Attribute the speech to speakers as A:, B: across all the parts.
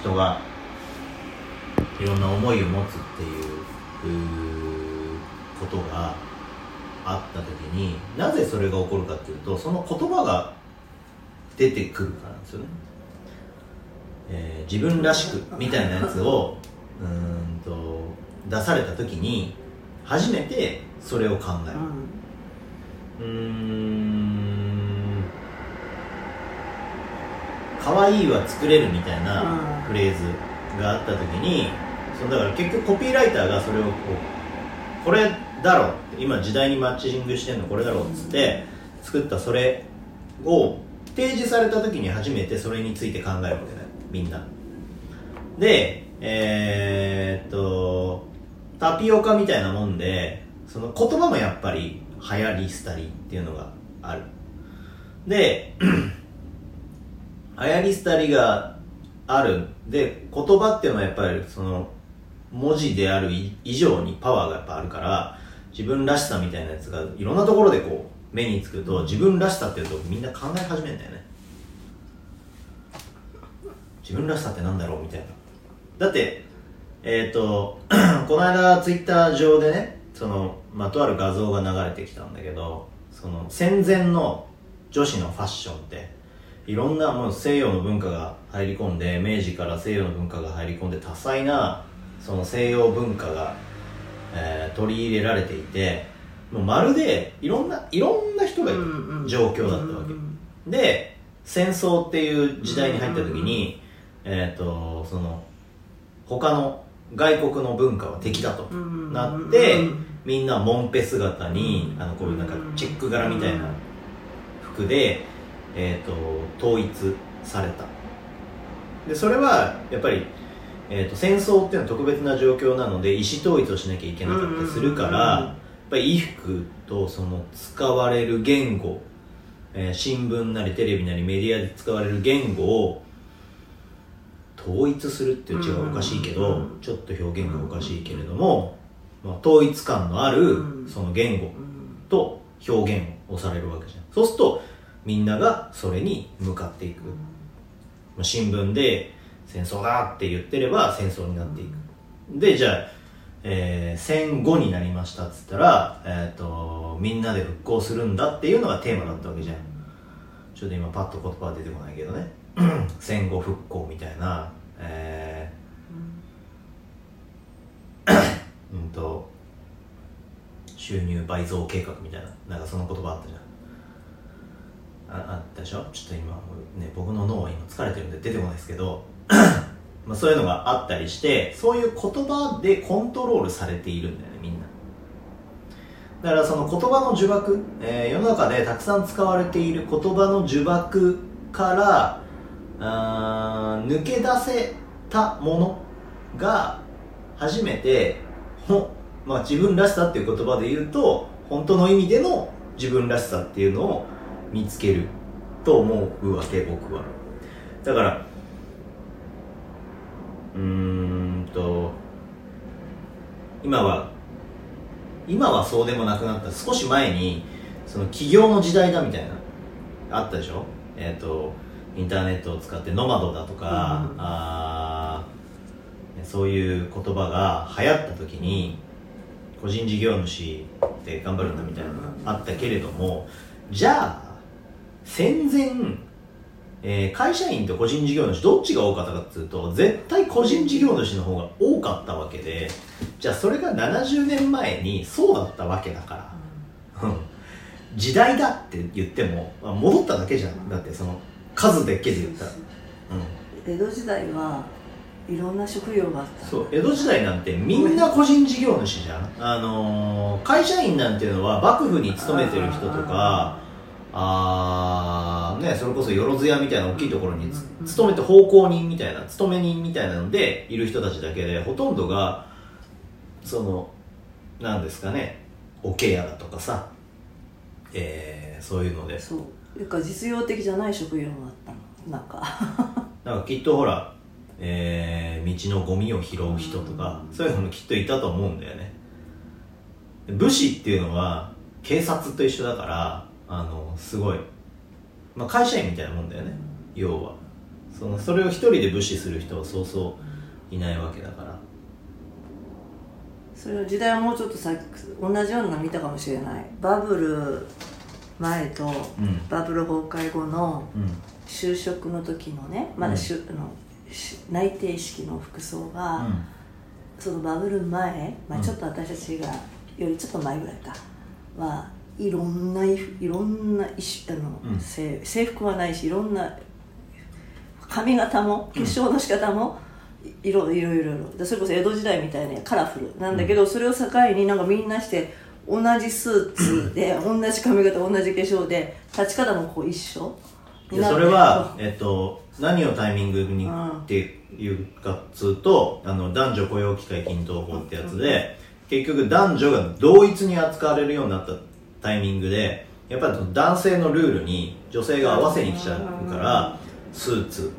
A: 人がいろんな思いを持つっていうことがあった時になぜそれが起こるかっていうとその言葉が出てくるからなんですよね、えー、自分らしくみたいなやつをうんと出された時に初めてそれを考える。うん可愛いは作れるみたいなフレーズがあった時にそのだから結局コピーライターがそれをこうこれだろうって今時代にマッチングしてんのこれだろうっつって作ったそれを提示された時に初めてそれについて考えるわけだよみんな。でえー、っとタピオカみたいなもんでその言葉もやっぱり流行り廃りっていうのがある。で流行り廃りがある。で言葉っていうのはやっぱりその文字である以上にパワーがやっぱあるから自分らしさみたいなやつがいろんなところでこう目につくと自分らしさっていうとみんな考え始めるんだよね。自分らしさってなんだろうみたいな。だってえっ、ー、とこの間ツイッター上でねその、まあ、とある画像が流れてきたんだけどその戦前の女子のファッションっていろんなもう西洋の文化が入り込んで明治から西洋の文化が入り込んで多彩なその西洋文化が、えー、取り入れられていてもうまるでいろんないろんな人がいる状況だったわけ、で戦争っていう時代に入った時に、えっ、ー、とその他の外国の文化は敵だとなって、みんなモンペ姿に、あのこういうなんかチェック柄みたいな服で、えーと、統一された。でそれはやっぱり、えーと、戦争っていうのは特別な状況なので意思統一をしなきゃいけなかったりするから、やっぱり衣服とその使われる言語、えー、新聞なりテレビなりメディアで使われる言語を統一するっていう違うおかしいけど、ちょっと表現がおかしいけれども、まあ、統一感のあるその言語と表現をされるわけじゃん。そうするとみんながそれに向かっていく、まあ、新聞で戦争だって言ってれば戦争になっていく。でじゃあ、えー、戦後になりましたっつったら、えーと、みんなで復興するんだっていうのがテーマだったわけじゃん。ちょっと今パッと言葉は出てこないけどね。戦後復興みたいなえー、うんと収入倍増計画みたいななんかその言葉あったじゃん。ああったでしょ？ちょっと今ね僕の脳は今疲れてるんで出てこないですけど まあそういうのがあったりしてそういう言葉でコントロールされているんだよねみんな。だからその言葉の呪縛、えー、世の中でたくさん使われている言葉の呪縛からあ抜け出せたものが初めてほ、まあ、自分らしさっていう言葉で言うと本当の意味での自分らしさっていうのを見つけると思うわけ僕は。だからうーんと今は今はそうでもなくなった。少し前にその起業の時代だみたいなあったでしょ？えっ、ー、とインターネットを使ってノマドだとか、うん、あそういう言葉が流行った時に個人事業主で頑張るんだみたいなのがあったけれどもじゃあ戦前、えー、会社員と個人事業主どっちが多かったかっていうと絶対個人事業主の方が多かったわけでじゃあそれが70年前にそうだったわけだから、うん、時代だって言っても戻っただけじゃん。だってその数だけで言ったら、
B: うん、江戸時代はいろんな職業があった。
A: そう江戸時代なんてみんな個人事業主じゃん。あのー、会社員なんていうのは幕府に勤めてる人とかそれこそよろずやみたいな大きいところに勤めて奉公人みたいな勤め人みたいなのでいる人たちだけでほとんどがそのなんですかねおけやだとかさえー、そういうので。
B: そう。いうか実用的じゃない職業があったの。なんか。
A: なんかきっとほら、えー、道のゴミを拾う人とか、そういうのもきっといたと思うんだよね。武士っていうのは警察と一緒だからあのすごい、まあ、会社員みたいなもんだよね、要は。そのそれを一人で無視する人はそうそういないわけだから。
B: それの時代はもうちょっとさ同じようなの見たかもしれない。バブル前と
A: うん。
B: バブル崩壊後の
A: うん。
B: 就職の時のねまだしゅ、あのし内定式の服装が、そのバブル前、まあ、
A: うん。
B: ちょっと私たちがよりちょっと前ぐらいかはいろんないいろんなあの、
A: うん。
B: 制制服はないしいろんな髪型も化粧の仕方も、いろいろいろいろ。でそれこそ江戸時代みたいなカラフル。なんだけど、それを境になんかみんなして同じスーツで同じ髪型同じ化粧で立ち方もこう一緒。
A: でそれは、えっと、何をタイミングに
B: うん。
A: っていうかっつうとあの男女雇用機会均等法ってやつで、結局男女が同一に扱われるようになったタイミングでやっぱり男性のルールに女性が合わせに来ちゃうから、スーツ。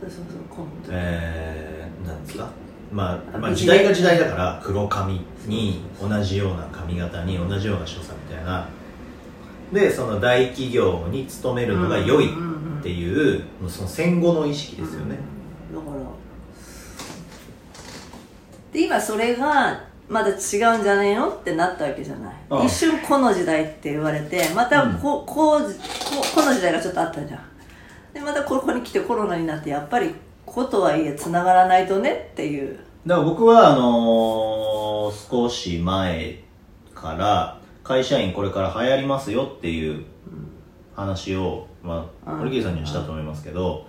B: そうそうそうコント。
A: えー、なんですか？まあ、
B: あ
A: まあ、時代が時代だから黒髪に同じような髪型に同じような所作みたいな。でその大企業に勤めるのが良いっていうその戦後の意識ですよね、
B: だからで今それがまだ違うんじゃねえの？ってなったわけじゃない、
A: ああ。
B: 一瞬この時代って言われてまたこ,、こうここの時代がちょっとあったじゃん。でまたここに来てコロナになってやっぱり子とはいえつながらないとねっていう。
A: だから僕はあのー少し前から会社員これから流行りますよっていう話を、まあ、
B: うん。
A: 堀切さんにはしたと思いますけど、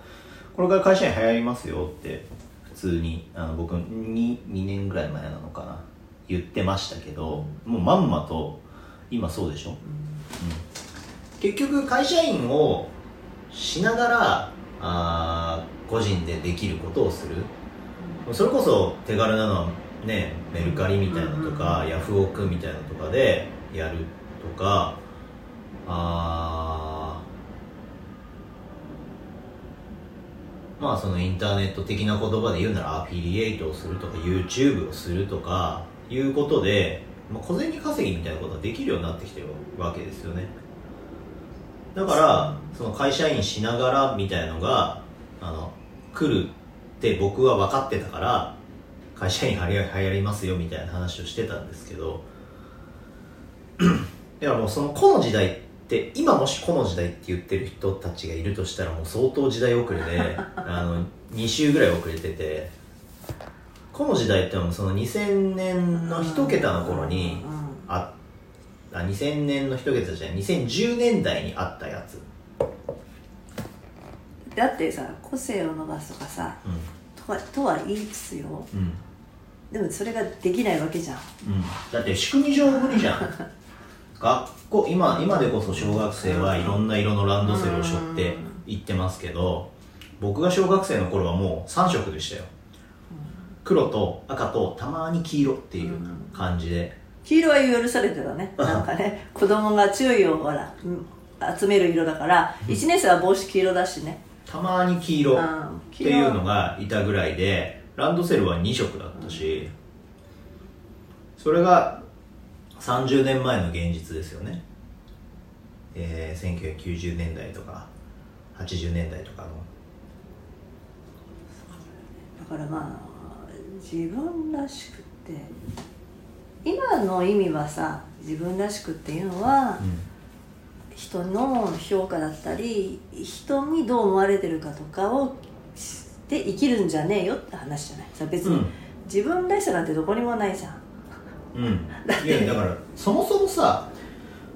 A: これから会社員流行りますよって普通にあの僕に2年ぐらい前なのかな言ってましたけどもうまんまと今そうでしょ、うん。結局会社員をしながらあー個人でできることをする。それこそ手軽なのはねメルカリみたいなのとか、ヤフオクみたいなのとかでやるとかあーまあそのインターネット的な言葉で言うならアフィリエイトをするとか YouTube をするとかいうことで、まあ、小銭稼ぎみたいなことができるようになってきてるわけですよね。だからその会社員しながらみたいのがあの来るって僕は分かってたから会社員はや流行りますよみたいな話をしてたんですけどだからもうそのこの時代って今もしこの時代って言ってる人たちがいるとしたらもう相当時代遅れであの2週ぐらい遅れててこの時代ってもうその2000年の一桁の頃にああ2000年の一桁じゃない2010年代にあったやつ。
B: だってさ個性を伸ばすとかさ
A: う
B: とはとは言いつつよ。
A: んうん。
B: でもそれができないわけじゃん。
A: うん、だって仕組み上無理じゃん。学校今今でこそ小学生はいろんな色のランドセルを背負って行ってますけど僕が小学生の頃はもう3色でしたよ黒と赤とたまに黄色っていう感じで。
B: 黄色は許されてたね。なんかね子供が注意をほらうん集める色だから1年生は帽子黄色だしね。
A: たまに黄色っ
B: うん。
A: ていうのがいたぐらいでランドセルは2色だったしそれが30年前の現実ですよね、えー、1990年代とか80年代とかの。
B: だからまあ自分らしくって。今の意味はさ自分らしくっていうのは、人の評価だったり人にどう思われてるかとかをして生きるんじゃねえよって話じゃない？さ別に、
A: うん。
B: 自分らしさなんてどこにもないじゃん。
A: うん、いやだからそもそもさ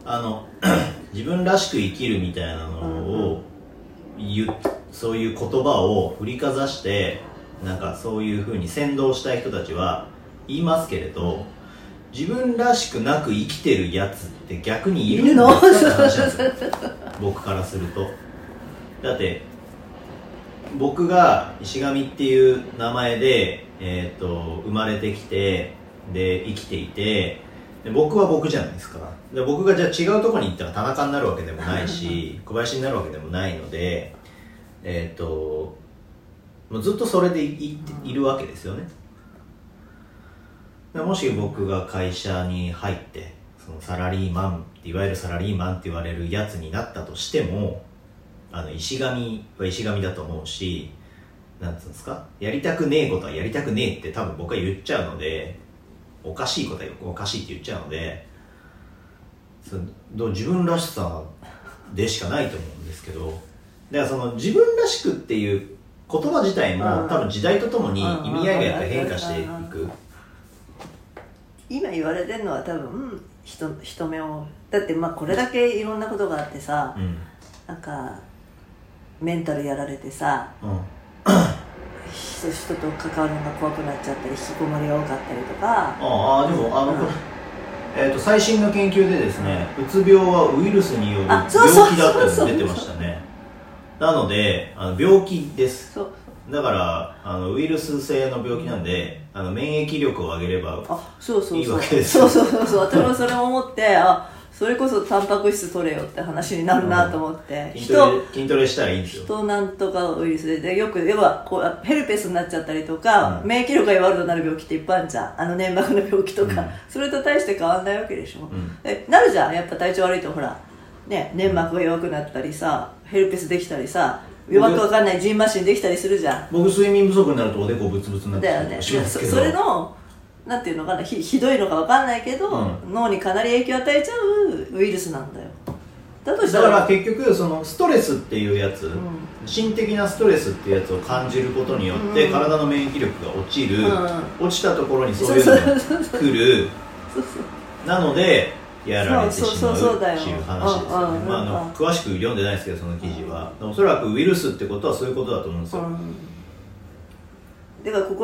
A: あの 自分らしく生きるみたいなのを言うそういう言葉を振りかざしてなんかそういうふうに先導したい人たちは言いますけれど自分らしくなく生きてるやつって逆にいるんですかって話なんですよ。僕からすると。だって僕が石上っていう名前で、えー、と生まれてきてで生きていてで僕は僕じゃないですか。で僕がじゃあ違うところに行ったら田中になるわけでもないし 小林になるわけでもないのでえっ、ともうずっとそれでいいいるわけですよね。もし僕が会社に入ってそのサラリーマンいわゆるサラリーマンって言われるやつになったとしてもあの石神は石神だと思うしなんつうんですか？やりたくねえことはやりたくねえって多分僕は言っちゃうのでおかしいことはおかしいって言っちゃうのでそどう自分らしさでしかないと思うんですけどだからその自分らしくっていう言葉自体も、
B: うん。
A: 多分時代とともに意味合いがやっぱり変化していく、
B: 今言われてるのは多分人人目を。だってまあこれだけいろんなことがあってさ、
A: うん。
B: なんかメンタルやられてさ
A: うん。
B: 人人と関わるのが怖くなっちゃったり引きこもりが多かったりとか。
A: ああでもあの、
B: うん。
A: これえー、と最新の研究でですねうつ病はウイルスによる病気だって出てましたねなのであの病気です。
B: そう。
A: だからあのウイルス性の病気なんであの免疫力を上げれば
B: あそうそう
A: いい
B: そう
A: わけです。よ
B: そうそうそうそう。私もそれを思ってあそれこそタンパク質取れよって話になるなと思って、
A: 筋トレ筋トレしたらいいんですよ。
B: 人なんとかウイルスで。でよく要はこうヘルペスになっちゃったりとか、
A: うん。
B: 免疫力が弱くなる病気っていっぱいあるじゃん。あの粘膜の病気とか、
A: うん。
B: それと大して変わんないわけでしょ、
A: ん。
B: でなるじゃん。やっぱ体調悪いとほらね粘膜が弱くなったりさヘルペスできたりさ弱くわかんないジンマシンできたりするじゃん。
A: 僕睡眠不足になるとおでこブツブツになって
B: だよね。そそれのなんていうのかなひひどいのかわかんないけど、
A: う
B: 脳にかなり影響を与えちゃうウイルスなんだよ。だとした
A: だからら結局そのストレスっていうやつ、
B: ん。
A: 心的なストレスっていうやつを感じることによって、
B: うん。
A: 体の免疫力が落ちる、
B: う
A: 落ちたところにそういうのが来る。なのでやられてしまうっていう話ですよね。詳しく読んでないですけどその記事は。おそらくウイルスってことはそういうことだと思うんですよ、
B: うん。だからここ